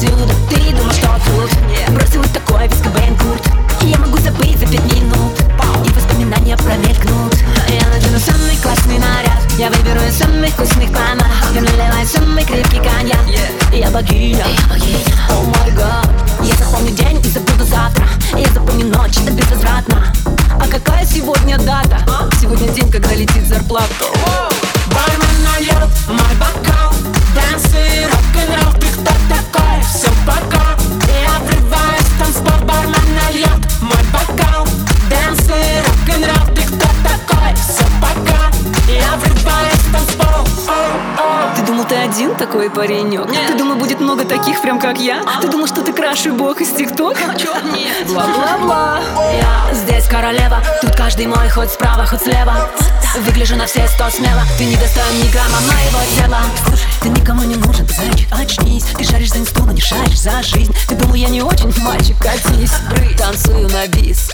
повсюду. Ты думал, что тут? Бросил вот такой весь Кобейн Курт И я могу забыть за пять минут. И воспоминания промелькнут. Я надену самый классный наряд. Я выберу из самых вкусных пана Я наливаю самый крепкий коньяк. Я богиня. О май гад. Я запомню день и забуду завтра. Я запомню ночь, это безвозвратно. А какая сегодня дата? Сегодня день, когда летит зарплата. Ты один такой паренек? Нет. Ты думал, будет много таких, прям как я? А? Ты думал, что ты краши бог из ТикТок? Нет? Бла-бла-бла. Здесь королева, тут каждый мой, хоть справа, хоть слева. Выгляжу на все сто смело. Ты не достоин ни грамма моего тела. Слушай, ты никому не нужен, ты зайчик, очнись. Ты шаришь за инсту, но не шаришь за жизнь. Ты думал, я не очень мальчик, катись Танцую на бис